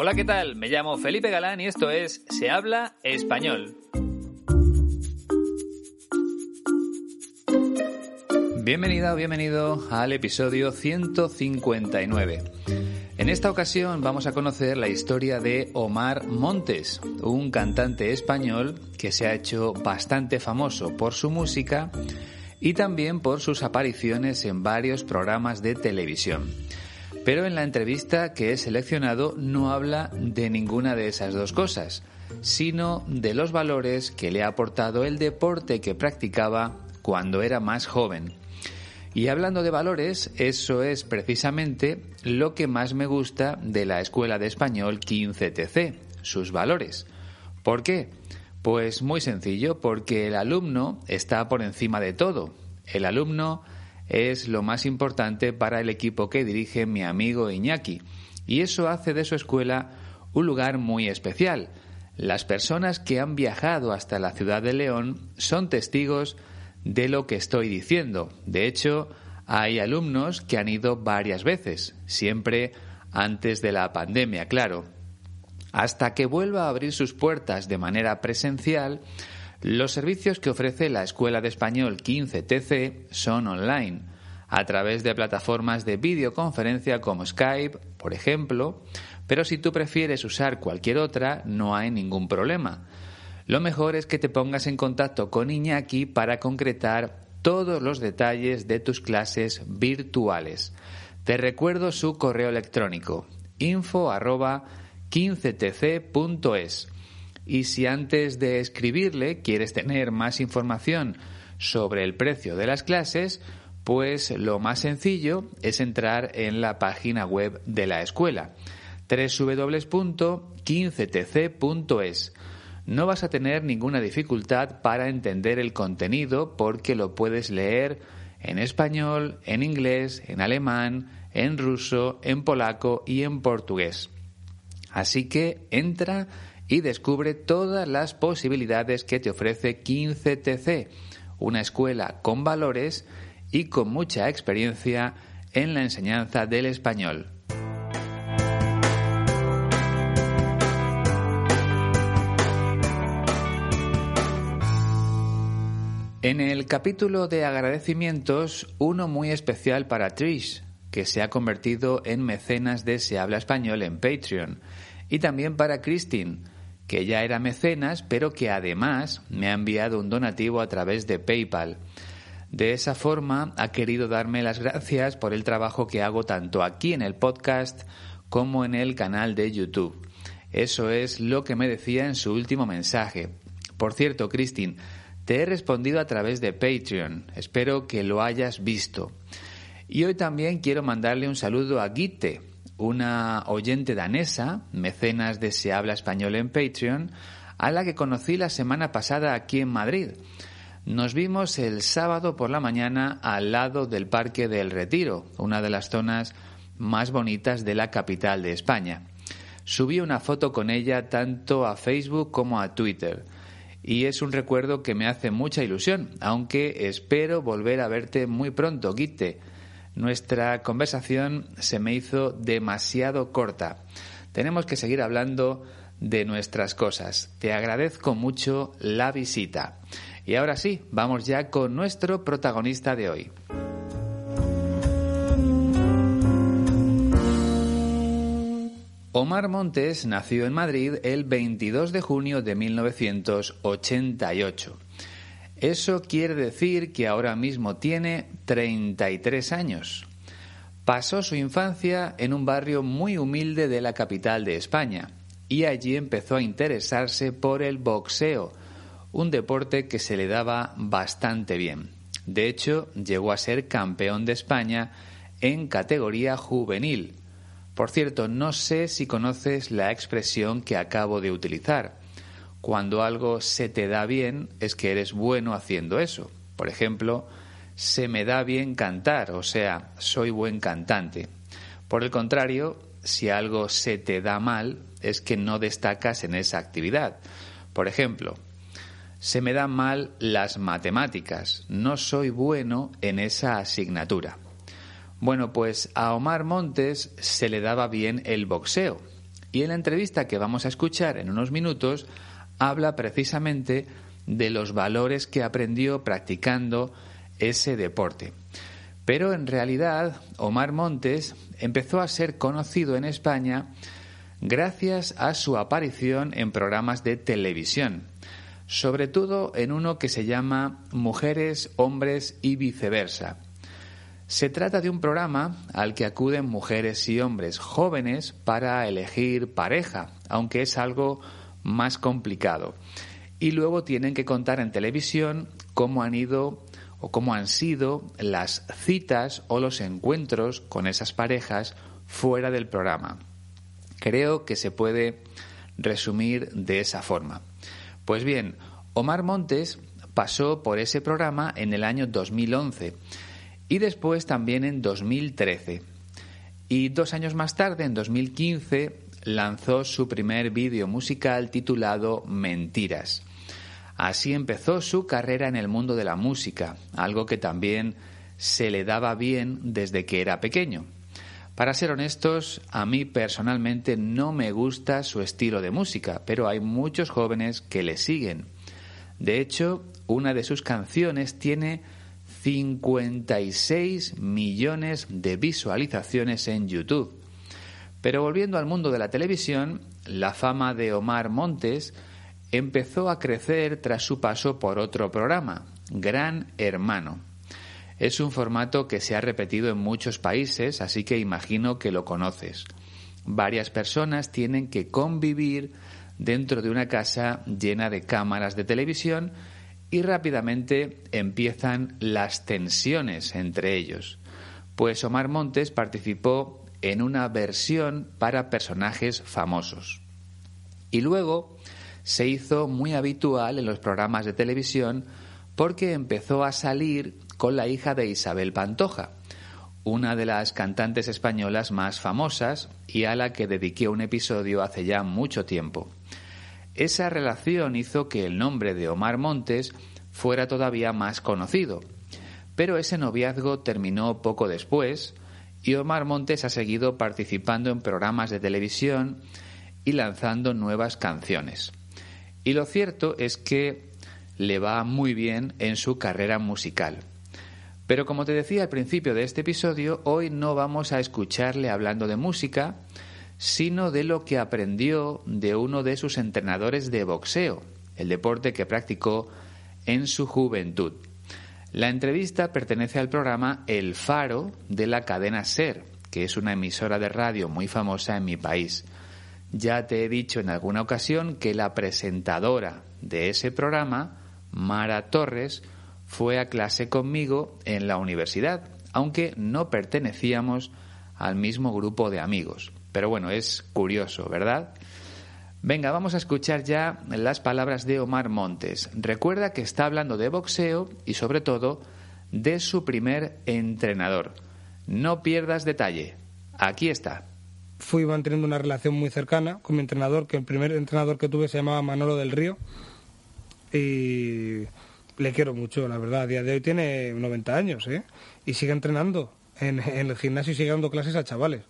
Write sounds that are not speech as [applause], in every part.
Hola, ¿qué tal? Me llamo Felipe Galán y esto es Se habla español. Bienvenida o bienvenido al episodio 159. En esta ocasión vamos a conocer la historia de Omar Montes, un cantante español que se ha hecho bastante famoso por su música y también por sus apariciones en varios programas de televisión. Pero en la entrevista que he seleccionado no habla de ninguna de esas dos cosas, sino de los valores que le ha aportado el deporte que practicaba cuando era más joven. Y hablando de valores, eso es precisamente lo que más me gusta de la Escuela de Español 15TC, sus valores. ¿Por qué? Pues muy sencillo, porque el alumno está por encima de todo. El alumno es lo más importante para el equipo que dirige mi amigo Iñaki, y eso hace de su escuela un lugar muy especial. Las personas que han viajado hasta la ciudad de León son testigos de lo que estoy diciendo. De hecho, hay alumnos que han ido varias veces, siempre antes de la pandemia, claro. Hasta que vuelva a abrir sus puertas de manera presencial, los servicios que ofrece la Escuela de Español 15TC son online, a través de plataformas de videoconferencia como Skype, por ejemplo, pero si tú prefieres usar cualquier otra, no hay ningún problema. Lo mejor es que te pongas en contacto con Iñaki para concretar todos los detalles de tus clases virtuales. Te recuerdo su correo electrónico info 15tc.es. Y si antes de escribirle quieres tener más información sobre el precio de las clases, pues lo más sencillo es entrar en la página web de la escuela www.15tc.es. No vas a tener ninguna dificultad para entender el contenido porque lo puedes leer en español, en inglés, en alemán, en ruso, en polaco y en portugués. Así que entra y descubre todas las posibilidades que te ofrece 15TC, una escuela con valores y con mucha experiencia en la enseñanza del español. En el capítulo de agradecimientos, uno muy especial para Trish, que se ha convertido en mecenas de Se habla español en Patreon, y también para Christine, que ya era mecenas, pero que además me ha enviado un donativo a través de PayPal. De esa forma ha querido darme las gracias por el trabajo que hago tanto aquí en el podcast como en el canal de YouTube. Eso es lo que me decía en su último mensaje. Por cierto, Christine, te he respondido a través de Patreon. Espero que lo hayas visto. Y hoy también quiero mandarle un saludo a Gitte, una oyente danesa, mecenas de Se habla español en Patreon, a la que conocí la semana pasada aquí en Madrid. Nos vimos el sábado por la mañana al lado del Parque del Retiro, una de las zonas más bonitas de la capital de España. Subí una foto con ella tanto a Facebook como a Twitter y es un recuerdo que me hace mucha ilusión, aunque espero volver a verte muy pronto, Guite. Nuestra conversación se me hizo demasiado corta. Tenemos que seguir hablando de nuestras cosas. Te agradezco mucho la visita. Y ahora sí, vamos ya con nuestro protagonista de hoy. Omar Montes nació en Madrid el 22 de junio de 1988. Eso quiere decir que ahora mismo tiene 33 años. Pasó su infancia en un barrio muy humilde de la capital de España y allí empezó a interesarse por el boxeo, un deporte que se le daba bastante bien. De hecho, llegó a ser campeón de España en categoría juvenil. Por cierto, no sé si conoces la expresión que acabo de utilizar. Cuando algo se te da bien es que eres bueno haciendo eso. Por ejemplo, se me da bien cantar, o sea, soy buen cantante. Por el contrario, si algo se te da mal es que no destacas en esa actividad. Por ejemplo, se me dan mal las matemáticas, no soy bueno en esa asignatura. Bueno, pues a Omar Montes se le daba bien el boxeo y en la entrevista que vamos a escuchar en unos minutos habla precisamente de los valores que aprendió practicando ese deporte. Pero en realidad Omar Montes empezó a ser conocido en España gracias a su aparición en programas de televisión, sobre todo en uno que se llama Mujeres, Hombres y Viceversa se trata de un programa al que acuden mujeres y hombres jóvenes para elegir pareja, aunque es algo más complicado. Y luego tienen que contar en televisión cómo han ido o cómo han sido las citas o los encuentros con esas parejas fuera del programa. Creo que se puede resumir de esa forma. Pues bien, Omar Montes pasó por ese programa en el año 2011 y después también en 2013. Y dos años más tarde, en 2015, lanzó su primer vídeo musical titulado Mentiras. Así empezó su carrera en el mundo de la música, algo que también se le daba bien desde que era pequeño. Para ser honestos, a mí personalmente no me gusta su estilo de música, pero hay muchos jóvenes que le siguen. De hecho, una de sus canciones tiene 56 millones de visualizaciones en YouTube. Pero volviendo al mundo de la televisión, la fama de Omar Montes empezó a crecer tras su paso por otro programa, Gran Hermano. Es un formato que se ha repetido en muchos países, así que imagino que lo conoces. Varias personas tienen que convivir dentro de una casa llena de cámaras de televisión y rápidamente empiezan las tensiones entre ellos, pues Omar Montes participó en una versión para personajes famosos. Y luego se hizo muy habitual en los programas de televisión porque empezó a salir con la hija de Isabel Pantoja, una de las cantantes españolas más famosas y a la que dediqué un episodio hace ya mucho tiempo. Esa relación hizo que el nombre de Omar Montes fuera todavía más conocido. Pero ese noviazgo terminó poco después y Omar Montes ha seguido participando en programas de televisión y lanzando nuevas canciones. Y lo cierto es que le va muy bien en su carrera musical. Pero como te decía al principio de este episodio, hoy no vamos a escucharle hablando de música, sino de lo que aprendió de uno de sus entrenadores de boxeo, el deporte que practicó en su juventud. La entrevista pertenece al programa El Faro de la cadena Ser, que es una emisora de radio muy famosa en mi país. Ya te he dicho en alguna ocasión que la presentadora de ese programa, Mara Torres, fue a clase conmigo en la universidad, aunque no pertenecíamos al mismo grupo de amigos. Pero bueno, es curioso, ¿verdad? Venga, vamos a escuchar ya las palabras de Omar Montes. Recuerda que está hablando de boxeo y sobre todo de su primer entrenador. No pierdas detalle. Aquí está. Fui manteniendo una relación muy cercana con mi entrenador, que el primer entrenador que tuve se llamaba Manolo del Río. Y le quiero mucho, la verdad. A día de hoy tiene 90 años, ¿eh? Y sigue entrenando en, el gimnasio y sigue dando clases a chavales.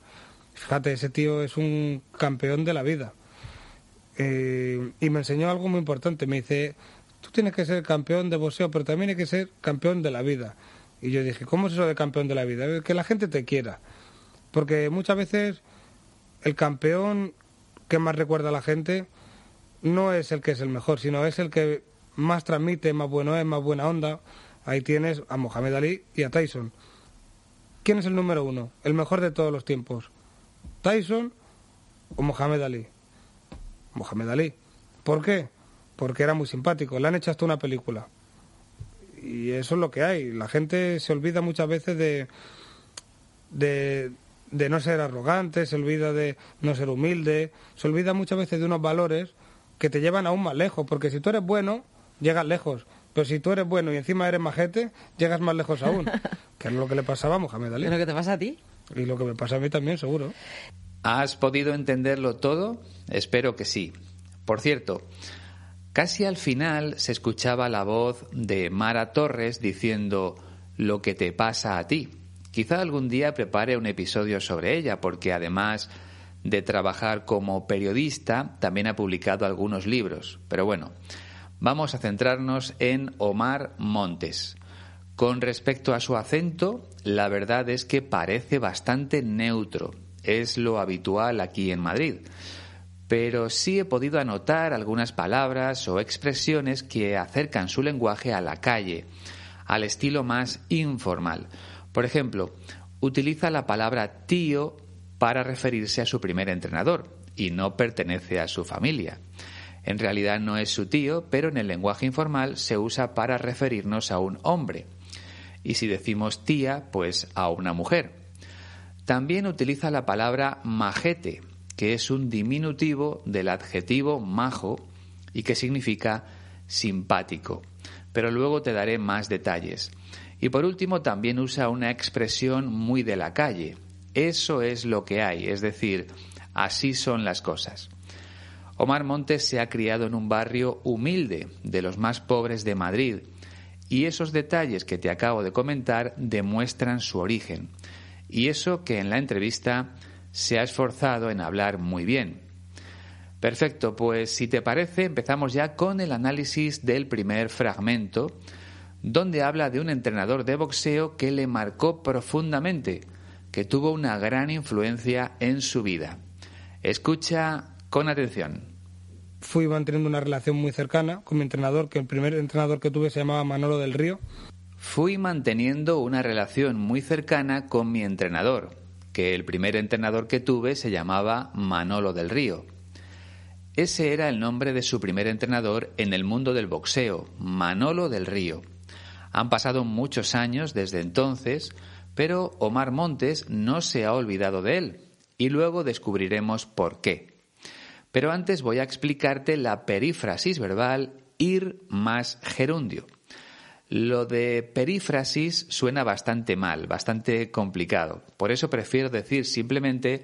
Fíjate, ese tío es un campeón de la vida. Eh, y me enseñó algo muy importante. Me dice, tú tienes que ser campeón de boxeo, pero también hay que ser campeón de la vida. Y yo dije, ¿cómo es eso de campeón de la vida? Que la gente te quiera. Porque muchas veces el campeón que más recuerda a la gente no es el que es el mejor, sino es el que más transmite, más bueno es, más buena onda. Ahí tienes a Mohamed Ali y a Tyson. ¿Quién es el número uno? El mejor de todos los tiempos. ¿Tyson o Mohamed Ali? Mohamed Ali. ¿Por qué? Porque era muy simpático. Le han hecho hasta una película. Y eso es lo que hay. La gente se olvida muchas veces de, de, de no ser arrogante, se olvida de no ser humilde, se olvida muchas veces de unos valores que te llevan aún más lejos, porque si tú eres bueno, llegas lejos. Pero si tú eres bueno y encima eres majete, llegas más lejos aún. [laughs] que es lo que le pasaba a Mohamed Ali. ¿Es lo que te pasa a ti? Y lo que me pasa a mí también, seguro. ¿Has podido entenderlo todo? Espero que sí. Por cierto, casi al final se escuchaba la voz de Mara Torres diciendo lo que te pasa a ti. Quizá algún día prepare un episodio sobre ella, porque además de trabajar como periodista, también ha publicado algunos libros. Pero bueno, vamos a centrarnos en Omar Montes. Con respecto a su acento, la verdad es que parece bastante neutro. Es lo habitual aquí en Madrid. Pero sí he podido anotar algunas palabras o expresiones que acercan su lenguaje a la calle, al estilo más informal. Por ejemplo, utiliza la palabra tío para referirse a su primer entrenador y no pertenece a su familia. En realidad no es su tío, pero en el lenguaje informal se usa para referirnos a un hombre. Y si decimos tía, pues a una mujer. También utiliza la palabra majete, que es un diminutivo del adjetivo majo y que significa simpático. Pero luego te daré más detalles. Y por último también usa una expresión muy de la calle, eso es lo que hay, es decir, así son las cosas. Omar Montes se ha criado en un barrio humilde, de los más pobres de Madrid, y esos detalles que te acabo de comentar demuestran su origen, y eso que en la entrevista se ha esforzado en hablar muy bien. Perfecto, pues si te parece empezamos ya con el análisis del primer fragmento, donde habla de un entrenador de boxeo que le marcó profundamente, que tuvo una gran influencia en su vida. Escucha con atención. Fui manteniendo una relación muy cercana con mi entrenador, que el primer entrenador que tuve se llamaba Manolo del Río. Fui manteniendo una relación muy cercana con mi entrenador, que el primer entrenador que tuve se llamaba Manolo del Río. Ese era el nombre de su primer entrenador en el mundo del boxeo, Manolo del Río. Han pasado muchos años desde entonces, pero Omar Montes no se ha olvidado de él y luego descubriremos por qué. Pero antes voy a explicarte la perífrasis verbal ir más gerundio. Lo de perífrasis suena bastante mal, bastante complicado. Por eso prefiero decir simplemente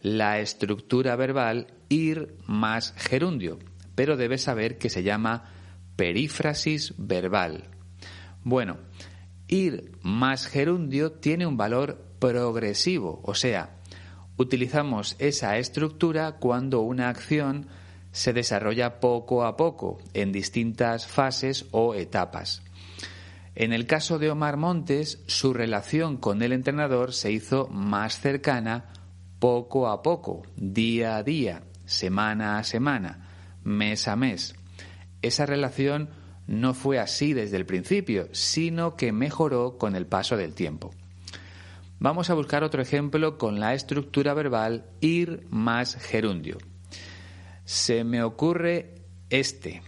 la estructura verbal ir más gerundio. Pero debes saber que se llama perífrasis verbal. Bueno, ir más gerundio tiene un valor progresivo, o sea, utilizamos esa estructura cuando una acción se desarrolla poco a poco, en distintas fases o etapas. En el caso de Omar Montes, su relación con el entrenador se hizo más cercana poco a poco, día a día, semana a semana, mes a mes. Esa relación no fue así desde el principio, sino que mejoró con el paso del tiempo. Vamos a buscar otro ejemplo con la estructura verbal ir más gerundio. Se me ocurre este.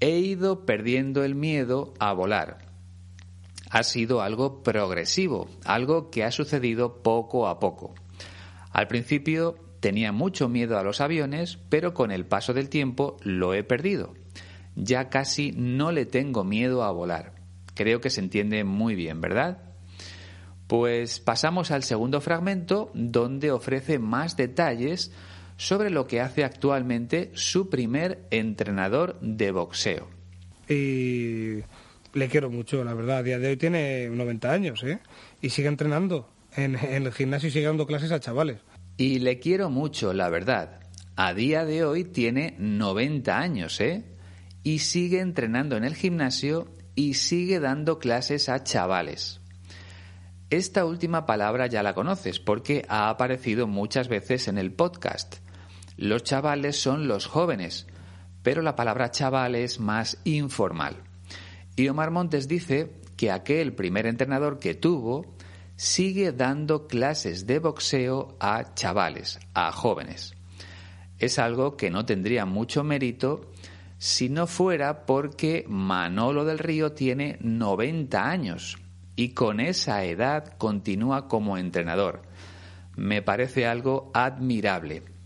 He ido perdiendo el miedo a volar. Ha sido algo progresivo, algo que ha sucedido poco a poco. Al principio tenía mucho miedo a los aviones, pero con el paso del tiempo lo he perdido ya casi no le tengo miedo a volar. Creo que se entiende muy bien, ¿verdad? Pues pasamos al segundo fragmento donde ofrece más detalles sobre lo que hace actualmente su primer entrenador de boxeo. Y le quiero mucho, la verdad. A día de hoy tiene 90 años, ¿eh? Y sigue entrenando en, en el gimnasio y sigue dando clases a chavales. Y le quiero mucho, la verdad. A día de hoy tiene 90 años, ¿eh? y sigue entrenando en el gimnasio y sigue dando clases a chavales. Esta última palabra ya la conoces porque ha aparecido muchas veces en el podcast. Los chavales son los jóvenes, pero la palabra chaval es más informal. Y Omar Montes dice que aquel primer entrenador que tuvo sigue dando clases de boxeo a chavales, a jóvenes. Es algo que no tendría mucho mérito si no fuera porque Manolo del Río tiene 90 años y con esa edad continúa como entrenador. Me parece algo admirable.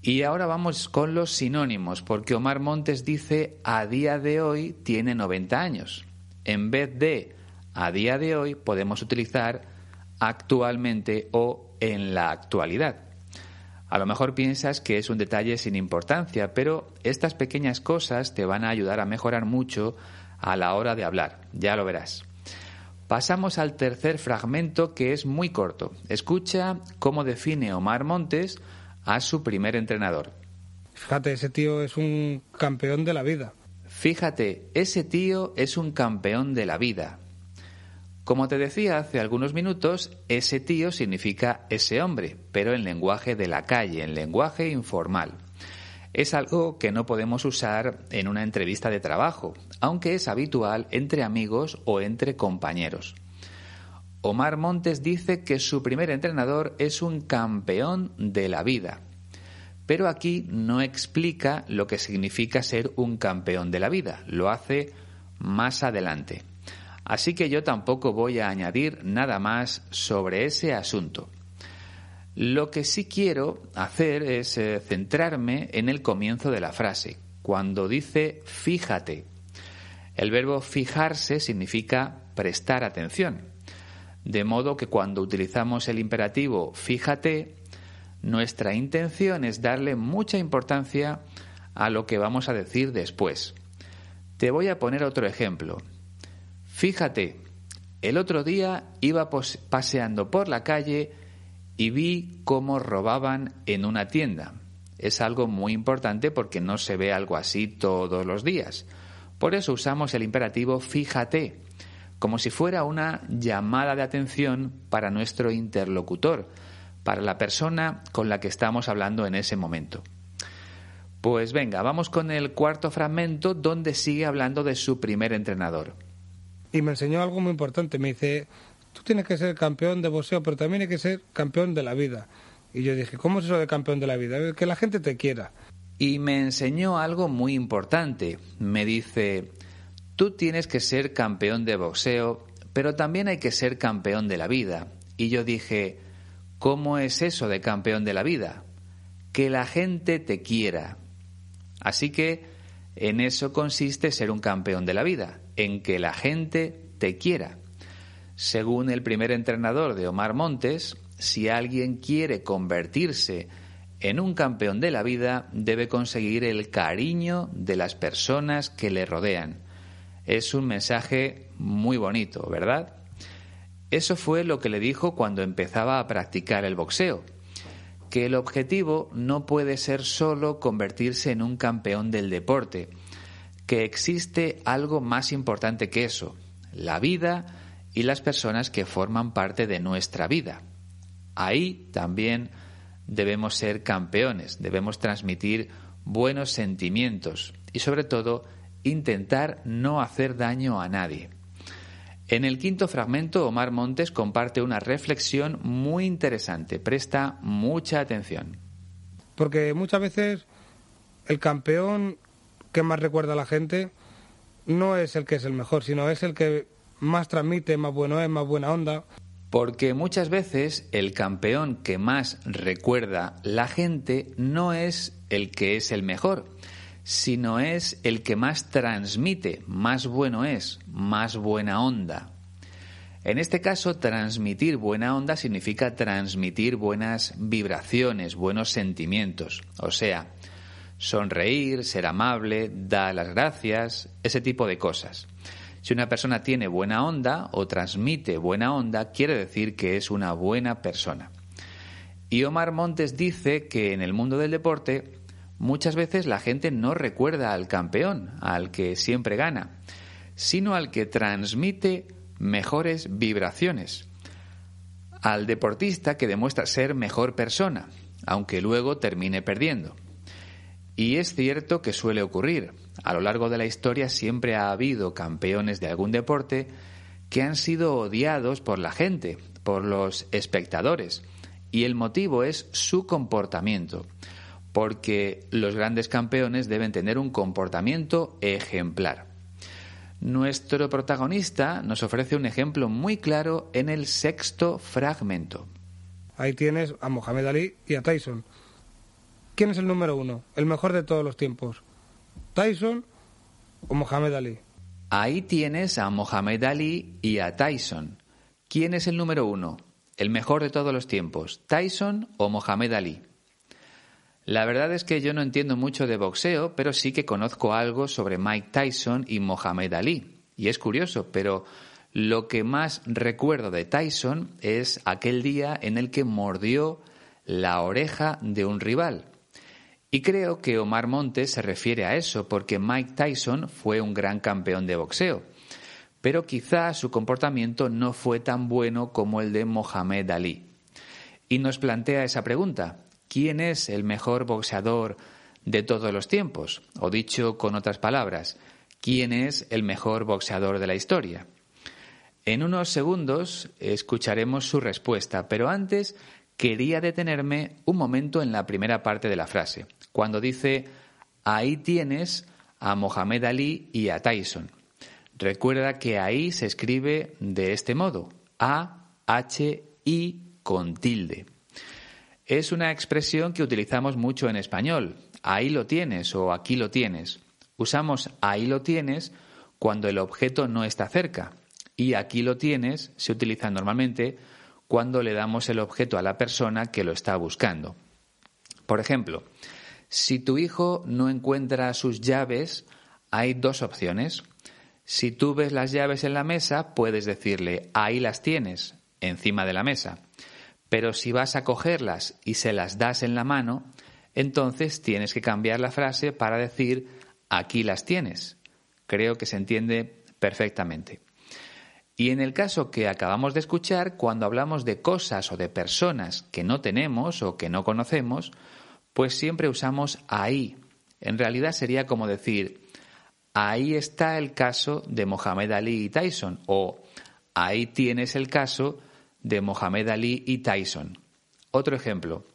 Y ahora vamos con los sinónimos, porque Omar Montes dice a día de hoy tiene 90 años. En vez de a día de hoy podemos utilizar actualmente o en la actualidad. A lo mejor piensas que es un detalle sin importancia, pero estas pequeñas cosas te van a ayudar a mejorar mucho a la hora de hablar, ya lo verás. Pasamos al tercer fragmento que es muy corto. Escucha cómo define Omar Montes a su primer entrenador. Fíjate, ese tío es un campeón de la vida. Fíjate, ese tío es un campeón de la vida. Como te decía hace algunos minutos, ese tío significa ese hombre, pero en lenguaje de la calle, en lenguaje informal. Es algo que no podemos usar en una entrevista de trabajo, aunque es habitual entre amigos o entre compañeros. Omar Montes dice que su primer entrenador es un campeón de la vida, pero aquí no explica lo que significa ser un campeón de la vida, lo hace más adelante. Así que yo tampoco voy a añadir nada más sobre ese asunto. Lo que sí quiero hacer es eh, centrarme en el comienzo de la frase, cuando dice fíjate. El verbo fijarse significa prestar atención. De modo que cuando utilizamos el imperativo fíjate, nuestra intención es darle mucha importancia a lo que vamos a decir después. Te voy a poner otro ejemplo. Fíjate, el otro día iba paseando por la calle y vi cómo robaban en una tienda. Es algo muy importante porque no se ve algo así todos los días. Por eso usamos el imperativo fíjate, como si fuera una llamada de atención para nuestro interlocutor, para la persona con la que estamos hablando en ese momento. Pues venga, vamos con el cuarto fragmento donde sigue hablando de su primer entrenador y me enseñó algo muy importante. Me dice, tú tienes que ser campeón de boxeo, pero también hay que ser campeón de la vida. Y yo dije, ¿cómo es eso de campeón de la vida? Que la gente te quiera. Y me enseñó algo muy importante. Me dice, tú tienes que ser campeón de boxeo, pero también hay que ser campeón de la vida. Y yo dije, ¿cómo es eso de campeón de la vida? Que la gente te quiera. Así que en eso consiste ser un campeón de la vida, en que la gente te quiera. Según el primer entrenador de Omar Montes, si alguien quiere convertirse en un campeón de la vida, debe conseguir el cariño de las personas que le rodean. Es un mensaje muy bonito, ¿verdad? Eso fue lo que le dijo cuando empezaba a practicar el boxeo, que el objetivo no puede ser solo convertirse en un campeón del deporte, que existe algo más importante que eso, la vida y las personas que forman parte de nuestra vida. Ahí también debemos ser campeones, debemos transmitir buenos sentimientos y sobre todo intentar no hacer daño a nadie. En el quinto fragmento, Omar Montes comparte una reflexión muy interesante. Presta mucha atención. Porque muchas veces el campeón que más recuerda a la gente no es el que es el mejor, sino es el que más transmite, más bueno es, más buena onda. Porque muchas veces el campeón que más recuerda la gente no es el que es el mejor, sino es el que más transmite, más bueno es, más buena onda. En este caso, transmitir buena onda significa transmitir buenas vibraciones, buenos sentimientos. O sea, sonreír, ser amable, dar las gracias, ese tipo de cosas. Si una persona tiene buena onda o transmite buena onda, quiere decir que es una buena persona. Y Omar Montes dice que en el mundo del deporte muchas veces la gente no recuerda al campeón, al que siempre gana, sino al que transmite mejores vibraciones, al deportista que demuestra ser mejor persona, aunque luego termine perdiendo. Y es cierto que suele ocurrir. A lo largo de la historia siempre ha habido campeones de algún deporte que han sido odiados por la gente, por los espectadores. Y el motivo es su comportamiento. Porque los grandes campeones deben tener un comportamiento ejemplar. Nuestro protagonista nos ofrece un ejemplo muy claro en el sexto fragmento. Ahí tienes a Mohamed Ali y a Tyson. ¿Quién es el número uno? El mejor de todos los tiempos. ¿Tyson o Mohamed Ali? Ahí tienes a Mohamed Ali y a Tyson. ¿Quién es el número uno? El mejor de todos los tiempos. ¿Tyson o Mohamed Ali? La verdad es que yo no entiendo mucho de boxeo, pero sí que conozco algo sobre Mike Tyson y Mohamed Ali. Y es curioso, pero lo que más recuerdo de Tyson es aquel día en el que mordió la oreja de un rival. Y creo que Omar Montes se refiere a eso porque Mike Tyson fue un gran campeón de boxeo. Pero quizá su comportamiento no fue tan bueno como el de Mohamed Ali. Y nos plantea esa pregunta, ¿Quién es el mejor boxeador de todos los tiempos? O dicho con otras palabras, ¿quién es el mejor boxeador de la historia? En unos segundos escucharemos su respuesta, pero antes quería detenerme un momento en la primera parte de la frase, cuando dice, ahí tienes a Mohamed Ali y a Tyson. Recuerda que ahí se escribe de este modo, A, H, I con tilde es una expresión que utilizamos mucho en español. Ahí lo tienes o aquí lo tienes. Usamos ahí lo tienes cuando el objeto no está cerca. Y aquí lo tienes se utiliza normalmente cuando le damos el objeto a la persona que lo está buscando. Por ejemplo, si tu hijo no encuentra sus llaves, hay dos opciones. Si tú ves las llaves en la mesa, puedes decirle, ahí las tienes, encima de la mesa. Pero si vas a cogerlas y se las das en la mano, entonces tienes que cambiar la frase para decir aquí las tienes. Creo que se entiende perfectamente. Y en el caso que acabamos de escuchar, cuando hablamos de cosas o de personas que no tenemos o que no conocemos, pues siempre usamos ahí. En realidad sería como decir, ahí está el caso de Mohamed Ali y Tyson o ahí tienes el caso de Mohamed Ali y Tyson. Otro ejemplo.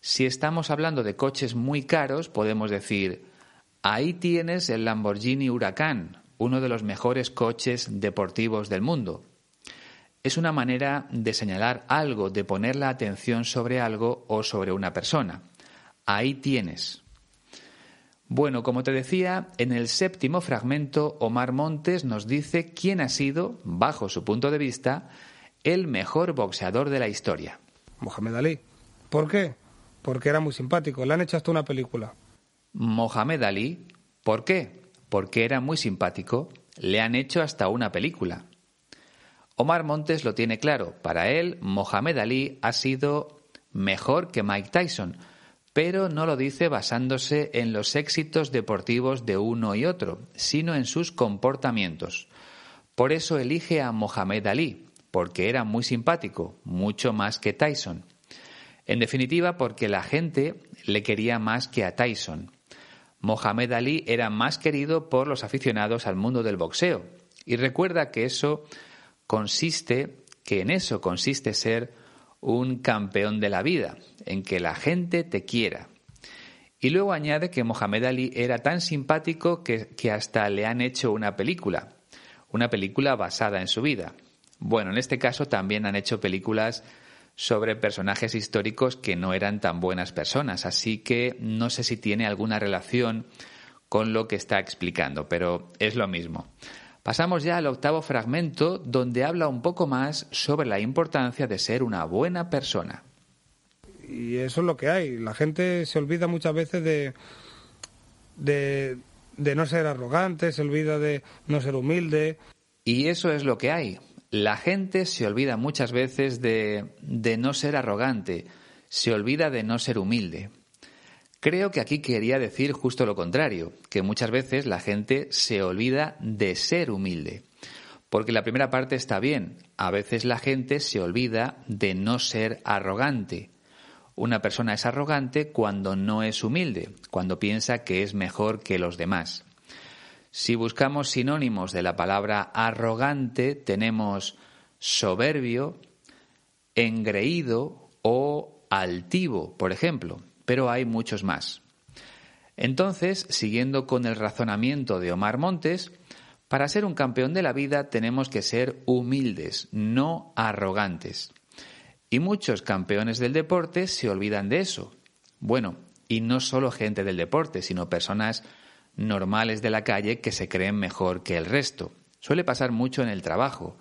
Si estamos hablando de coches muy caros, podemos decir, ahí tienes el Lamborghini Huracán, uno de los mejores coches deportivos del mundo. Es una manera de señalar algo, de poner la atención sobre algo o sobre una persona. Ahí tienes. Bueno, como te decía, en el séptimo fragmento, Omar Montes nos dice quién ha sido, bajo su punto de vista, el mejor boxeador de la historia. Mohamed Ali. ¿Por qué? Porque era muy simpático. Le han hecho hasta una película. Mohamed Ali. ¿Por qué? Porque era muy simpático. Le han hecho hasta una película. Omar Montes lo tiene claro. Para él, Mohamed Ali ha sido mejor que Mike Tyson, pero no lo dice basándose en los éxitos deportivos de uno y otro, sino en sus comportamientos. Por eso elige a Mohamed Ali, porque era muy simpático, mucho más que Tyson. En definitiva, porque la gente le quería más que a Tyson. Mohamed Ali era más querido por los aficionados al mundo del boxeo. Y recuerda que eso consiste, que en eso consiste ser un campeón de la vida, en que la gente te quiera. Y luego añade que Mohamed Ali era tan simpático que, que hasta le han hecho una película, una película basada en su vida. Bueno, en este caso también han hecho películas sobre personajes históricos que no eran tan buenas personas, así que no sé si tiene alguna relación con lo que está explicando, pero es lo mismo. Pasamos ya al octavo fragmento, donde habla un poco más sobre la importancia de ser una buena persona. Y eso es lo que hay. La gente se olvida muchas veces de, de, de no ser arrogante, se olvida de no ser humilde. Y eso es lo que hay. La gente se olvida muchas veces de, no ser arrogante, se olvida de no ser humilde. Creo que aquí quería decir justo lo contrario, que muchas veces la gente se olvida de ser humilde. Porque la primera parte está bien, a veces la gente se olvida de no ser arrogante. Una persona es arrogante cuando no es humilde, cuando piensa que es mejor que los demás. Si buscamos sinónimos de la palabra arrogante, tenemos soberbio, engreído o altivo, por ejemplo, pero hay muchos más. Entonces, siguiendo con el razonamiento de Omar Montes, Para ser un campeón de la vida tenemos que ser humildes, no arrogantes. Y muchos campeones del deporte se olvidan de eso. Bueno, y no solo gente del deporte, sino personas normales de la calle que se creen mejor que el resto. Suele pasar mucho en el trabajo.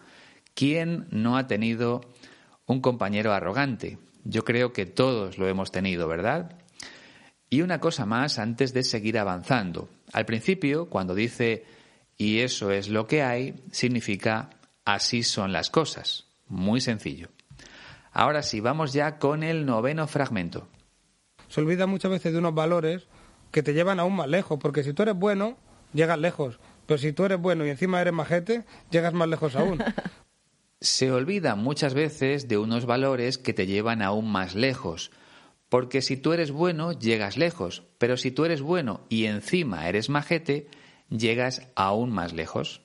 ¿Quién no ha tenido un compañero arrogante? Yo creo que todos lo hemos tenido, ¿verdad? Y una cosa más antes de seguir avanzando. Al principio, cuando dice y eso es lo que hay, significa así son las cosas. Muy sencillo. Ahora sí, vamos ya con el noveno fragmento. Se olvida muchas veces de unos valores que te llevan aún más lejos, porque si tú eres bueno, llegas lejos. Pero si tú eres bueno y encima eres majete, llegas más lejos aún. [laughs] Se olvida muchas veces de unos valores que te llevan aún más lejos. Porque si tú eres bueno, llegas lejos. Pero si tú eres bueno y encima eres majete, llegas aún más lejos.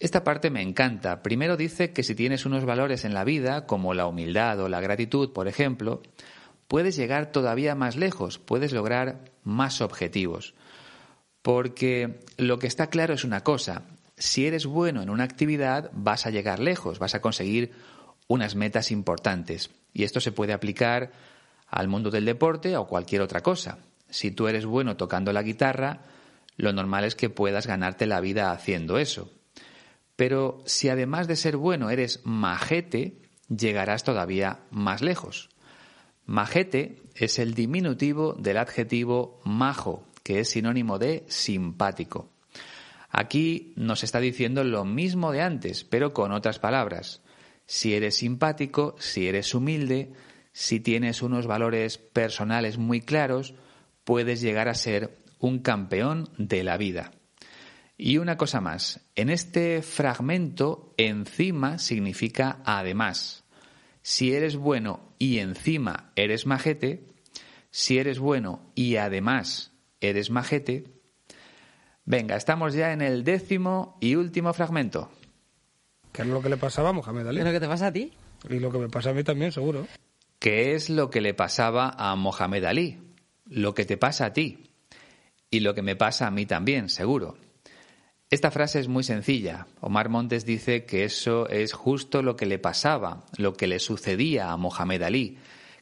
Esta parte me encanta. Primero dice que si tienes unos valores en la vida, como la humildad o la gratitud, por ejemplo, puedes llegar todavía más lejos, puedes lograr más objetivos. Porque lo que está claro es una cosa, si eres bueno en una actividad vas a llegar lejos, vas a conseguir unas metas importantes. Y esto se puede aplicar al mundo del deporte o cualquier otra cosa. Si tú eres bueno tocando la guitarra, lo normal es que puedas ganarte la vida haciendo eso. Pero si además de ser bueno eres majete, llegarás todavía más lejos. Majete es el diminutivo del adjetivo majo, que es sinónimo de simpático. Aquí nos está diciendo lo mismo de antes, pero con otras palabras. Si eres simpático, si eres humilde, si tienes unos valores personales muy claros, puedes llegar a ser un campeón de la vida. Y una cosa más, en este fragmento encima significa además si eres bueno y encima eres majete, si eres bueno y además eres majete, venga, estamos ya en el décimo y último fragmento. ¿Qué es lo que le pasaba a Mohamed Ali? ¿Es lo que te pasa a ti? Y lo que me pasa a mí también, seguro. ¿Qué es lo que le pasaba a Mohamed Ali? Lo que te pasa a ti. Y lo que me pasa a mí también, seguro. Esta frase es muy sencilla. Omar Montes dice que eso es justo lo que le pasaba, lo que le sucedía a Mohamed Ali,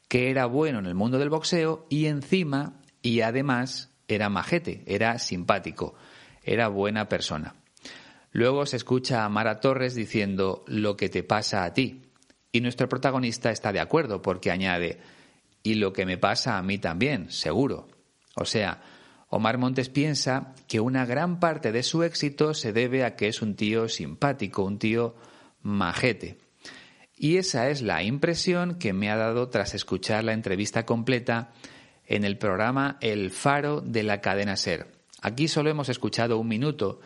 que era bueno en el mundo del boxeo y encima y además era majete, era simpático, era buena persona. Luego se escucha a Mara Torres diciendo lo que te pasa a ti. Y nuestro protagonista está de acuerdo porque añade y lo que me pasa a mí también, seguro. O sea, Omar Montes piensa que una gran parte de su éxito se debe a que es un tío simpático, un tío majete. Y esa es la impresión que me ha dado tras escuchar la entrevista completa en el programa El Faro de la cadena Ser. Aquí solo hemos escuchado un minuto,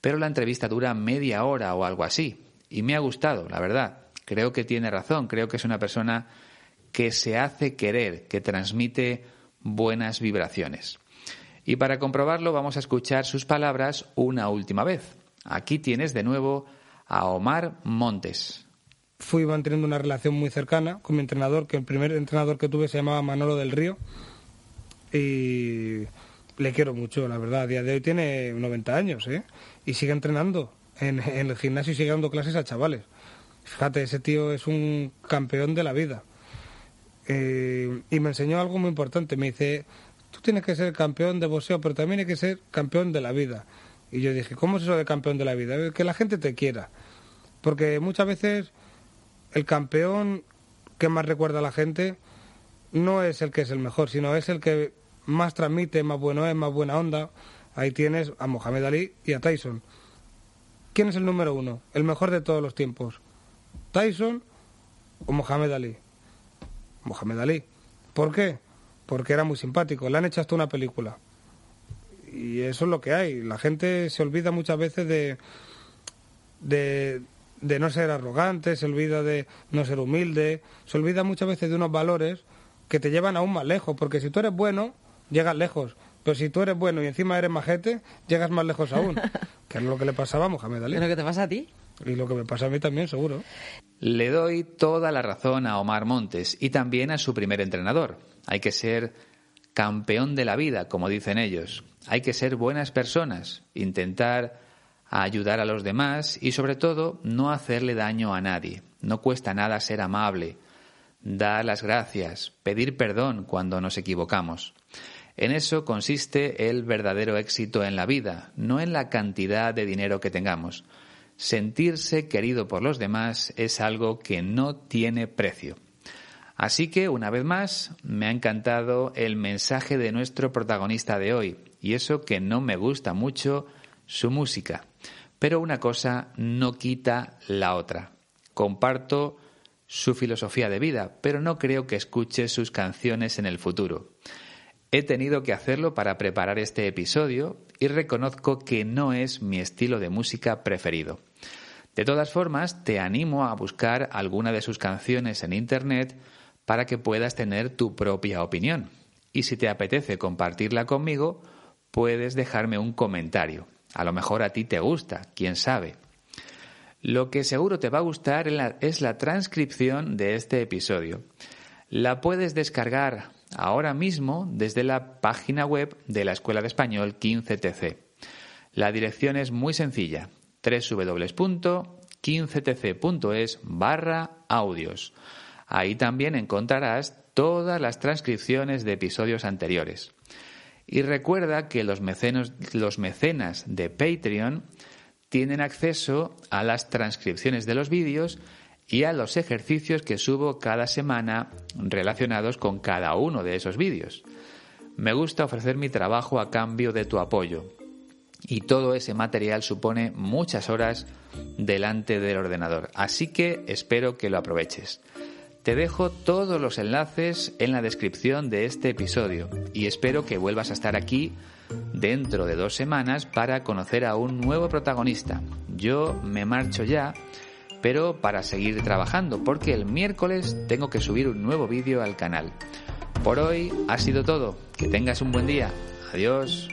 pero la entrevista dura media hora o algo así. Y me ha gustado, la verdad. Creo que tiene razón, creo que es una persona que se hace querer, que transmite buenas vibraciones. Y para comprobarlo vamos a escuchar sus palabras una última vez. Aquí tienes de nuevo a Omar Montes. Fui manteniendo una relación muy cercana con mi entrenador, que el primer entrenador que tuve se llamaba Manolo del Río. Y le quiero mucho, la verdad. A día de hoy tiene 90 años, ¿eh? Y sigue entrenando en, el gimnasio y sigue dando clases a chavales. Fíjate, ese tío es un campeón de la vida. Eh, y me enseñó algo muy importante. Me dice, tú tienes que ser campeón de boxeo, pero también hay que ser campeón de la vida. Y yo dije, ¿cómo es eso de campeón de la vida? Que la gente te quiera. Porque muchas veces el campeón que más recuerda a la gente no es el que es el mejor, sino es el que más transmite, más bueno es, más buena onda. Ahí tienes a Mohamed Ali y a Tyson. ¿Quién es el número uno? El mejor de todos los tiempos. ¿Tyson o Mohamed Ali? Mohamed Ali. ¿Por qué? Porque era muy simpático. Le han hecho hasta una película. Y eso es lo que hay. La gente se olvida muchas veces de, de, no ser arrogante, se olvida de no ser humilde, se olvida muchas veces de unos valores que te llevan aún más lejos, porque si tú eres bueno, llegas lejos. Pero si tú eres bueno y encima eres majete, llegas más lejos aún. [laughs] que es lo que le pasaba a Mohamed Ali. ¿Es lo que te pasa a ti? Y lo que me pasa a mí también, seguro. Le doy toda la razón a Omar Montes y también a su primer entrenador. Hay que ser campeón de la vida, como dicen ellos. Hay que ser buenas personas, intentar ayudar a los demás y sobre todo no hacerle daño a nadie. No cuesta nada ser amable, dar las gracias, pedir perdón cuando nos equivocamos. En eso consiste el verdadero éxito en la vida, no en la cantidad de dinero que tengamos. Sentirse querido por los demás es algo que no tiene precio. Así que, una vez más, me ha encantado el mensaje de nuestro protagonista de hoy, y eso que no me gusta mucho su música. Pero una cosa no quita la otra. Comparto su filosofía de vida, pero no creo que escuche sus canciones en el futuro. He tenido que hacerlo para preparar este episodio y reconozco que no es mi estilo de música preferido. De todas formas, te animo a buscar alguna de sus canciones en Internet para que puedas tener tu propia opinión. Y si te apetece compartirla conmigo, puedes dejarme un comentario. A lo mejor a ti te gusta, quién sabe. Lo que seguro te va a gustar es la transcripción de este episodio. La puedes descargar ahora mismo desde la página web de la Escuela de Español 15TC. La dirección es muy sencilla, www.15tc.es barra audios. Ahí también encontrarás todas las transcripciones de episodios anteriores. Y recuerda que los, mecenas de Patreon tienen acceso a las transcripciones de los vídeos y a los ejercicios que subo cada semana relacionados con cada uno de esos vídeos. Me gusta ofrecer mi trabajo a cambio de tu apoyo y todo ese material supone muchas horas delante del ordenador, así que espero que lo aproveches. Te dejo todos los enlaces en la descripción de este episodio y espero que vuelvas a estar aquí dentro de dos semanas para conocer a un nuevo protagonista. Yo me marcho ya, pero para seguir trabajando, porque el miércoles tengo que subir un nuevo vídeo al canal. Por hoy ha sido todo. Que tengas un buen día. Adiós.